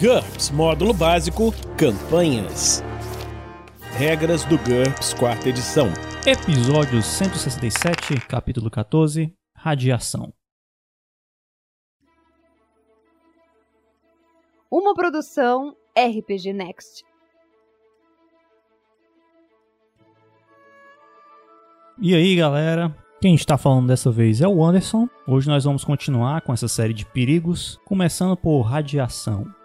GURPS Módulo Básico Campanhas. Regras do GURPS Quarta Edição. Episódio 167, capítulo 14 Radiação. Uma produção RPG Next. E aí, galera? Quem está falando dessa vez é o Anderson. Hoje nós vamos continuar com essa série de perigos, começando por radiação.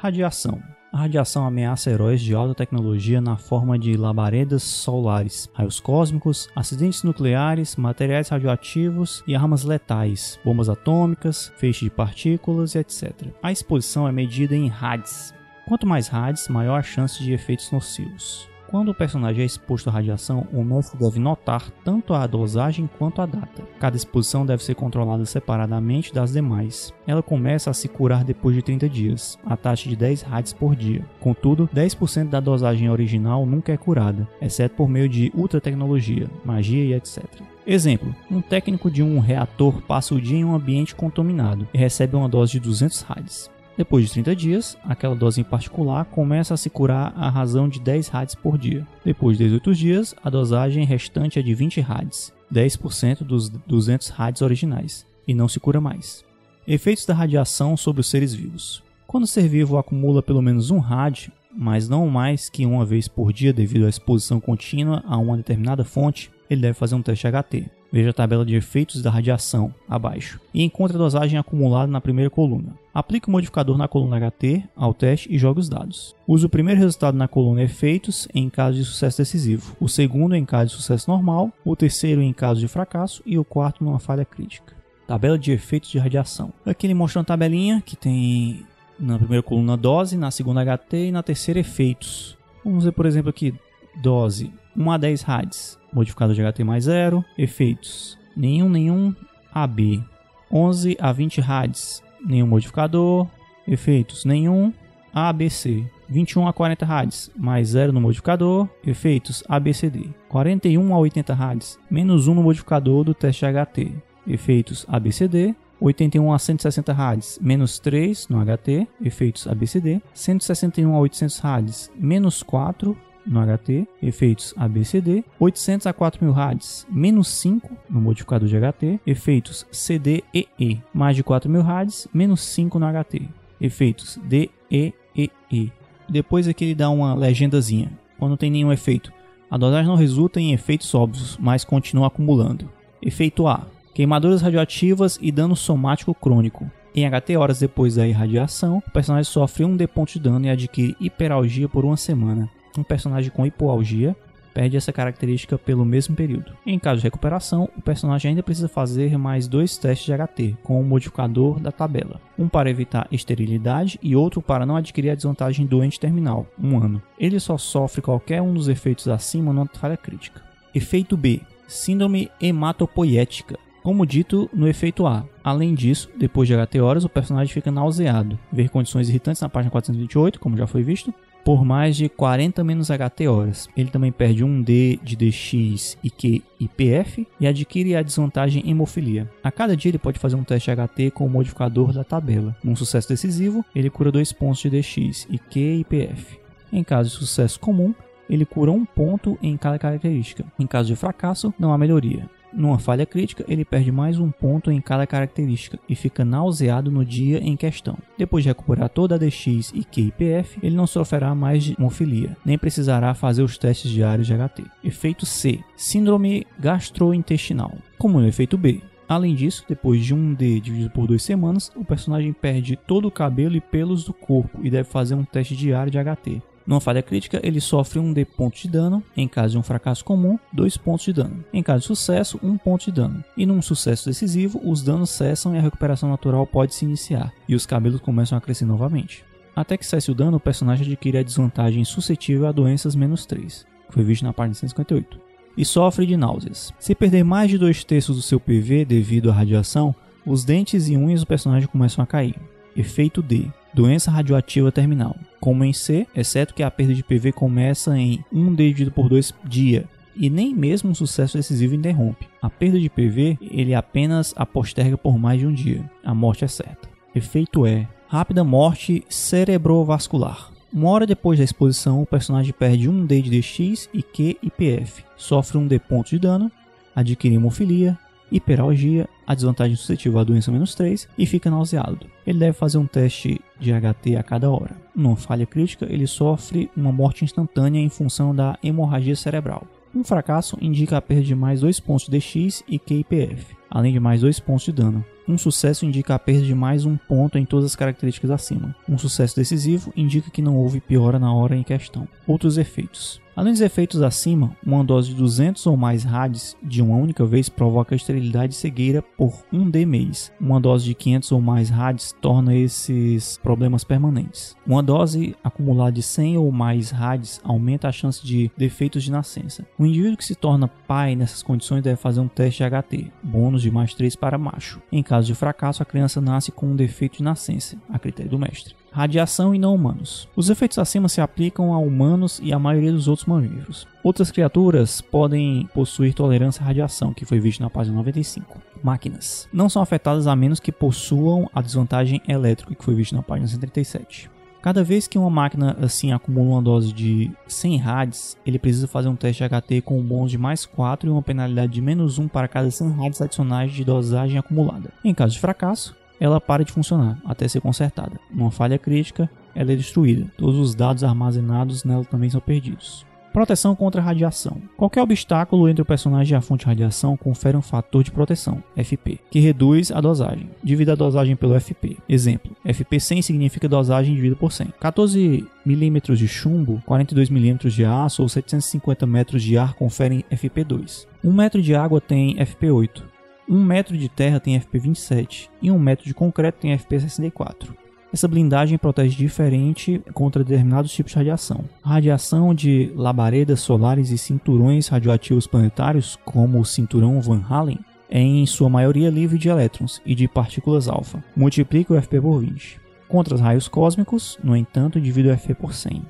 Radiação. A radiação ameaça heróis de alta tecnologia na forma de labaredas solares, raios cósmicos, acidentes nucleares, materiais radioativos e armas letais, bombas atômicas, feixes de partículas e etc. A exposição é medida em RADs. Quanto mais RADs, maior a chance de efeitos nocivos. Quando o personagem é exposto à radiação, o mestre deve notar tanto a dosagem quanto a data. Cada exposição deve ser controlada separadamente das demais. Ela começa a se curar depois de 30 dias, a taxa de 10 rads por dia. Contudo, 10% da dosagem original nunca é curada, exceto por meio de ultra tecnologia, magia e etc. Exemplo: um técnico de um reator passa o dia em um ambiente contaminado e recebe uma dose de 200 rads. Depois de 30 dias, aquela dose em particular começa a se curar à razão de 10 rads por dia. Depois de 18 dias, a dosagem restante é de 20 rads, 10% dos 200 rads originais, e não se cura mais. Efeitos da radiação sobre os seres vivos. Quando o ser vivo acumula pelo menos um rad, mas não mais que uma vez por dia devido à exposição contínua a uma determinada fonte, ele deve fazer um teste HT. Veja a tabela de efeitos da radiação abaixo e encontre a dosagem acumulada na primeira coluna. Aplique o modificador na coluna HT ao teste e jogue os dados. Use o primeiro resultado na coluna Efeitos em caso de sucesso decisivo, o segundo em caso de sucesso normal, o terceiro em caso de fracasso e o quarto numa falha crítica. Tabela de efeitos de radiação. Aqui ele mostra uma tabelinha que tem na primeira coluna dose, na segunda HT e na terceira efeitos. Vamos ver, por exemplo, aqui dose 1 a 10 rads, modificador de HT mais 0, efeitos. Nenhum, nenhum, AB 11 a 20 rads, nenhum modificador, efeitos. Nenhum, ABC 21 a 40 rads, mais 0 no modificador, efeitos. ABCD 41 a 80 rads, menos 1 no modificador do teste HT, efeitos. ABCD 81 a 160 rads, menos 3 no HT, efeitos. ABCD, 161 a 800 rads, menos 4 no HT, efeitos ABCD, 800 a 4000 rads, menos 5 no modificador de HT, efeitos CDEE, mais de 4000 rads, menos 5 no HT, efeitos DEEE. Depois aqui ele dá uma legendazinha, quando não tem nenhum efeito. A dosagem não resulta em efeitos óbvios, mas continua acumulando. Efeito A: queimaduras radioativas e dano somático crônico. Em HT horas depois da irradiação, o personagem sofre 1 d ponto de dano e adquire hiperalgia por uma semana um personagem com hipoalgia perde essa característica pelo mesmo período. Em caso de recuperação, o personagem ainda precisa fazer mais dois testes de HT com o modificador da tabela, um para evitar esterilidade e outro para não adquirir a desvantagem doente terminal, um ano. Ele só sofre qualquer um dos efeitos acima numa falha crítica. Efeito B: Síndrome hematopoética. Como dito no efeito A. Além disso, depois de HT horas, o personagem fica nauseado. Ver condições irritantes na página 428, como já foi visto por mais de 40 menos HT horas. Ele também perde um D de DX e Q e PF e adquire a desvantagem hemofilia. A cada dia ele pode fazer um teste HT com o modificador da tabela. Num sucesso decisivo, ele cura 2 pontos de DX e Q e PF. Em caso de sucesso comum, ele cura um ponto em cada característica. Em caso de fracasso, não há melhoria. Numa falha crítica, ele perde mais um ponto em cada característica e fica nauseado no dia em questão. Depois de recuperar toda a DX e QIPF, ele não sofrerá mais de hemofilia, nem precisará fazer os testes diários de HT. Efeito C: Síndrome gastrointestinal. Como no efeito B, Além disso, depois de um D dividido por duas semanas, o personagem perde todo o cabelo e pelos do corpo e deve fazer um teste diário de HT. Numa falha crítica, ele sofre 1 D pontos de dano. Em caso de um fracasso comum, 2 pontos de dano. Em caso de sucesso, 1 ponto de dano. E num sucesso decisivo, os danos cessam e a recuperação natural pode se iniciar, e os cabelos começam a crescer novamente. Até que cesse o dano, o personagem adquire a desvantagem suscetível a doenças menos 3, que foi visto na página 158, e sofre de náuseas. Se perder mais de 2 terços do seu PV devido à radiação, os dentes e unhas do personagem começam a cair. Efeito D doença radioativa terminal, como em C, exceto que a perda de PV começa em 1 dividido por 2 dia, e nem mesmo um sucesso decisivo interrompe. A perda de PV ele apenas a posterga por mais de um dia. A morte é certa. Efeito E. Rápida morte cerebrovascular. Uma hora depois da exposição, o personagem perde um D de DX e Q e PF, sofre um D ponto de dano, adquire hemofilia, hiperalgia, a desvantagem suscetível à doença menos 3 e fica nauseado. Ele deve fazer um teste de HT a cada hora. Numa falha crítica, ele sofre uma morte instantânea em função da hemorragia cerebral. Um fracasso indica a perda de mais 2 pontos de DX e QIPF, além de mais 2 pontos de dano. Um sucesso indica a perda de mais um ponto em todas as características acima. Um sucesso decisivo indica que não houve piora na hora em questão. Outros efeitos. Além dos efeitos acima, uma dose de 200 ou mais RADs de uma única vez provoca esterilidade e cegueira por um D mês. Uma dose de 500 ou mais RADs torna esses problemas permanentes. Uma dose acumulada de 100 ou mais RADs aumenta a chance de defeitos de nascença. O indivíduo que se torna pai nessas condições deve fazer um teste de HT, bônus de mais 3 para macho. Em caso de fracasso, a criança nasce com um defeito de nascença, a critério do mestre radiação e não humanos. Os efeitos acima se aplicam a humanos e a maioria dos outros mamíferos. Outras criaturas podem possuir tolerância à radiação, que foi visto na página 95. Máquinas não são afetadas a menos que possuam a desvantagem elétrica, que foi visto na página 137. Cada vez que uma máquina assim acumula uma dose de 100 rads, ele precisa fazer um teste HT com um bônus de mais 4 e uma penalidade de menos 1 para cada 100 rads adicionais de dosagem acumulada. Em caso de fracasso, ela para de funcionar até ser consertada. Numa falha crítica, ela é destruída. Todos os dados armazenados nela também são perdidos. Proteção contra radiação. Qualquer obstáculo entre o personagem e a fonte de radiação confere um fator de proteção, FP, que reduz a dosagem. Divida a dosagem pelo FP. Exemplo: FP 100 significa dosagem dividida por 100. 14 mm de chumbo, 42 mm de aço ou 750 metros de ar conferem FP2. 1 metro de água tem FP8. 1 metro de terra tem FP27 e 1 metro de concreto tem FP64. Essa blindagem protege diferente contra determinados tipos de radiação. A radiação de labaredas solares e cinturões radioativos planetários, como o cinturão Van Allen, é em sua maioria livre de elétrons e de partículas alfa. Multiplica o FP por 20. Contra os raios cósmicos, no entanto, divide o FP por 100.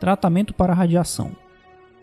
Tratamento para radiação.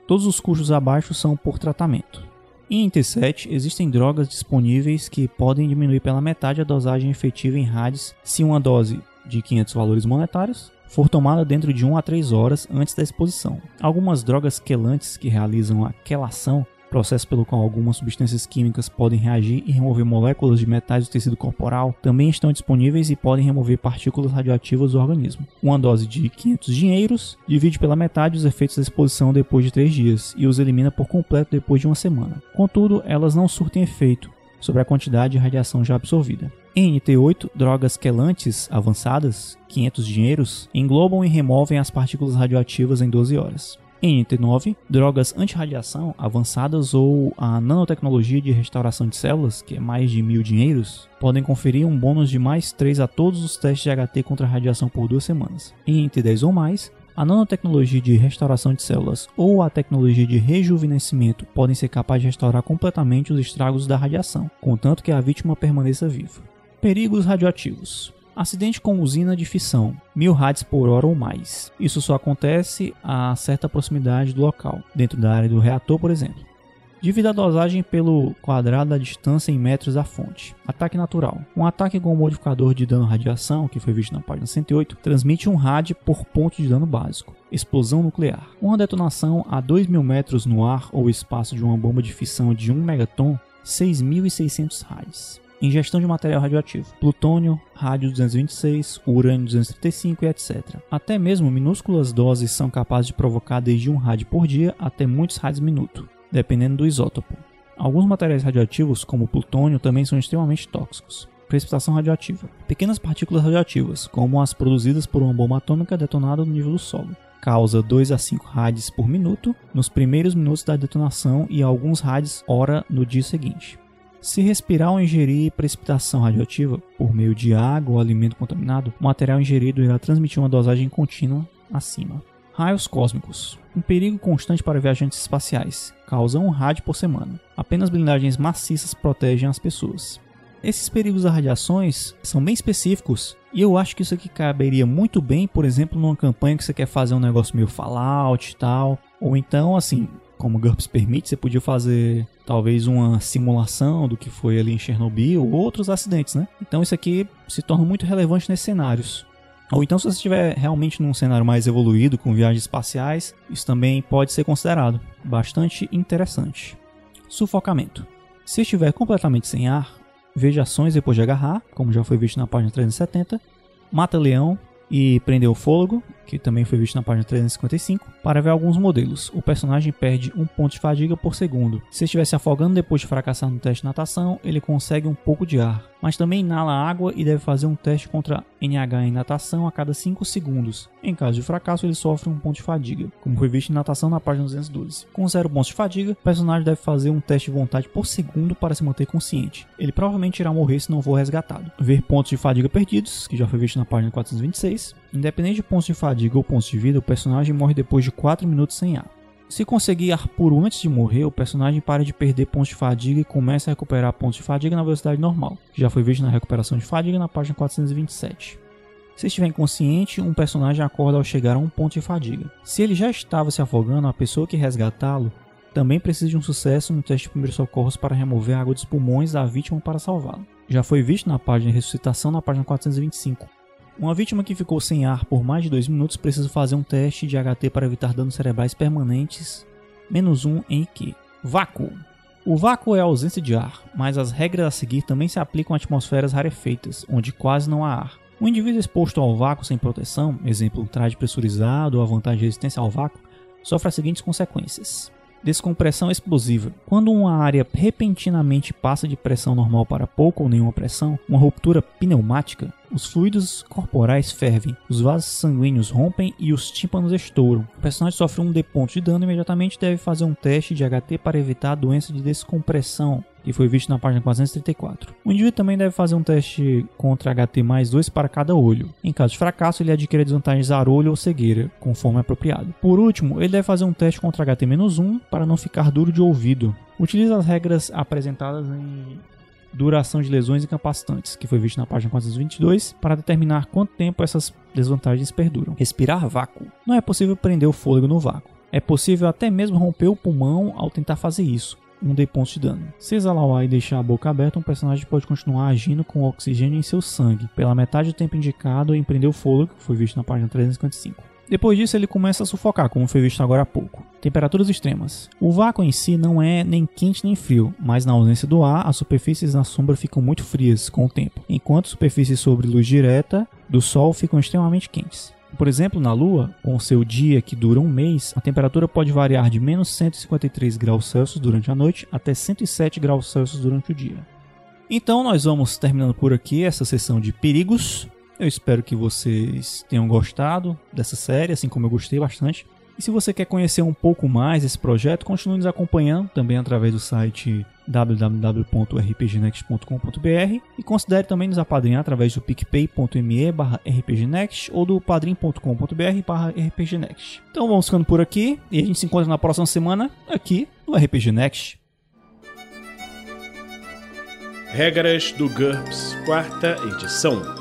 Todos os custos abaixo são por tratamento. Em Interset, existem drogas disponíveis que podem diminuir pela metade a dosagem efetiva em rádios se uma dose de 500 valores monetários for tomada dentro de 1 a 3 horas antes da exposição. Algumas drogas quelantes que realizam a quelação processo pelo qual algumas substâncias químicas podem reagir e remover moléculas de metais do tecido corporal, também estão disponíveis e podem remover partículas radioativas do organismo. Uma dose de 500 dinheiros divide pela metade os efeitos da exposição depois de 3 dias e os elimina por completo depois de uma semana. Contudo, elas não surtem efeito sobre a quantidade de radiação já absorvida. Em NT8, drogas quelantes avançadas, 500 dinheiros, englobam e removem as partículas radioativas em 12 horas. Em NT9, drogas anti-radiação avançadas ou a nanotecnologia de restauração de células, que é mais de mil dinheiros, podem conferir um bônus de mais 3 a todos os testes de HT contra radiação por duas semanas. Em NT10 ou mais, a nanotecnologia de restauração de células ou a tecnologia de rejuvenescimento podem ser capazes de restaurar completamente os estragos da radiação, contanto que a vítima permaneça viva. Perigos radioativos. Acidente com usina de fissão, mil rads por hora ou mais. Isso só acontece a certa proximidade do local, dentro da área do reator, por exemplo. Divida a dosagem pelo quadrado da distância em metros da fonte. Ataque natural. Um ataque com um modificador de dano radiação, que foi visto na página 108, transmite um rad por ponto de dano básico. Explosão nuclear. Uma detonação a 2.000 metros no ar ou espaço de uma bomba de fissão de 1 megaton, 6.600 rads ingestão de material radioativo, plutônio, rádio 226, urânio 235 e etc. Até mesmo minúsculas doses são capazes de provocar desde um rádio por dia até muitos rádios minuto, dependendo do isótopo. Alguns materiais radioativos, como o plutônio, também são extremamente tóxicos. Precipitação radioativa. Pequenas partículas radioativas, como as produzidas por uma bomba atômica detonada no nível do solo, causa 2 a 5 rádios por minuto nos primeiros minutos da detonação e alguns rádios hora no dia seguinte. Se respirar ou ingerir precipitação radioativa por meio de água ou alimento contaminado, o material ingerido irá transmitir uma dosagem contínua acima. Raios cósmicos. Um perigo constante para viajantes espaciais. Causa um rádio por semana. Apenas blindagens maciças protegem as pessoas. Esses perigos das radiações são bem específicos e eu acho que isso aqui caberia muito bem, por exemplo, numa campanha que você quer fazer um negócio meio Fallout e tal. Ou então, assim, como o GURPS permite, você podia fazer talvez uma simulação do que foi ali em Chernobyl ou outros acidentes, né? Então isso aqui se torna muito relevante nesses cenários. Ou então, se você estiver realmente num cenário mais evoluído, com viagens espaciais, isso também pode ser considerado. Bastante interessante. Sufocamento. Se estiver completamente sem ar, veja ações depois de agarrar, como já foi visto na página 370. Mata leão e prender o fôlego, que também foi visto na página 355, para ver alguns modelos. O personagem perde um ponto de fadiga por segundo. Se estivesse afogando depois de fracassar no teste de natação, ele consegue um pouco de ar, mas também inala água e deve fazer um teste contra NH em natação a cada 5 segundos. Em caso de fracasso, ele sofre um ponto de fadiga, como foi visto em natação na página 212. Com zero pontos de fadiga, o personagem deve fazer um teste de vontade por segundo para se manter consciente. Ele provavelmente irá morrer se não for resgatado. Ver pontos de fadiga perdidos, que já foi visto na página 426. Independente de pontos de fadiga ou pontos de vida, o personagem morre depois de 4 minutos sem ar. Se conseguir ar puro antes de morrer, o personagem para de perder pontos de fadiga e começa a recuperar pontos de fadiga na velocidade normal, que já foi visto na recuperação de fadiga na página 427. Se estiver inconsciente, um personagem acorda ao chegar a um ponto de fadiga. Se ele já estava se afogando, a pessoa que resgatá-lo também precisa de um sucesso no teste de primeiros socorros para remover a água dos pulmões da vítima para salvá-lo. Já foi visto na página ressuscitação na página 425. Uma vítima que ficou sem ar por mais de 2 minutos precisa fazer um teste de HT para evitar danos cerebrais permanentes, menos 1 em IQ. Vácuo. O vácuo é a ausência de ar, mas as regras a seguir também se aplicam a atmosferas rarefeitas, onde quase não há ar. O indivíduo exposto ao vácuo sem proteção, exemplo, traje pressurizado ou a vantagem de resistência ao vácuo, sofre as seguintes consequências. Descompressão explosiva. Quando uma área repentinamente passa de pressão normal para pouca ou nenhuma pressão, uma ruptura pneumática, os fluidos corporais fervem, os vasos sanguíneos rompem e os tímpanos estouram. O personagem sofre um D ponto de dano e imediatamente deve fazer um teste de HT para evitar a doença de descompressão, que foi visto na página 434. O indivíduo também deve fazer um teste contra HT mais 2 para cada olho. Em caso de fracasso, ele adquire a desvantagem zarolho ou cegueira, conforme apropriado. Por último, ele deve fazer um teste contra HT-1 para não ficar duro de ouvido. Utiliza as regras apresentadas em duração de lesões incapacitantes, que foi visto na página 422, para determinar quanto tempo essas desvantagens perduram. Respirar vácuo. Não é possível prender o fôlego no vácuo. É possível até mesmo romper o pulmão ao tentar fazer isso, um D de dano. Se exalar e deixar a boca aberta, um personagem pode continuar agindo com oxigênio em seu sangue, pela metade do tempo indicado em prender o fôlego, que foi visto na página 355. Depois disso, ele começa a sufocar, como foi visto agora há pouco. Temperaturas extremas. O vácuo em si não é nem quente nem frio, mas na ausência do ar, as superfícies na sombra ficam muito frias com o tempo, enquanto superfícies sobre luz direta do Sol ficam extremamente quentes. Por exemplo, na Lua, com seu dia que dura um mês, a temperatura pode variar de menos 153 graus Celsius durante a noite até 107 graus Celsius durante o dia. Então, nós vamos terminando por aqui essa sessão de perigos. Eu espero que vocês tenham gostado dessa série, assim como eu gostei bastante. E se você quer conhecer um pouco mais esse projeto, continue nos acompanhando também através do site www.rpgnext.com.br e considere também nos apadrinhar através do picpay.me rpgnext ou do padrim.com.br rpgnext. Então vamos ficando por aqui e a gente se encontra na próxima semana aqui no RPG Next. Regras do GURPS, quarta edição.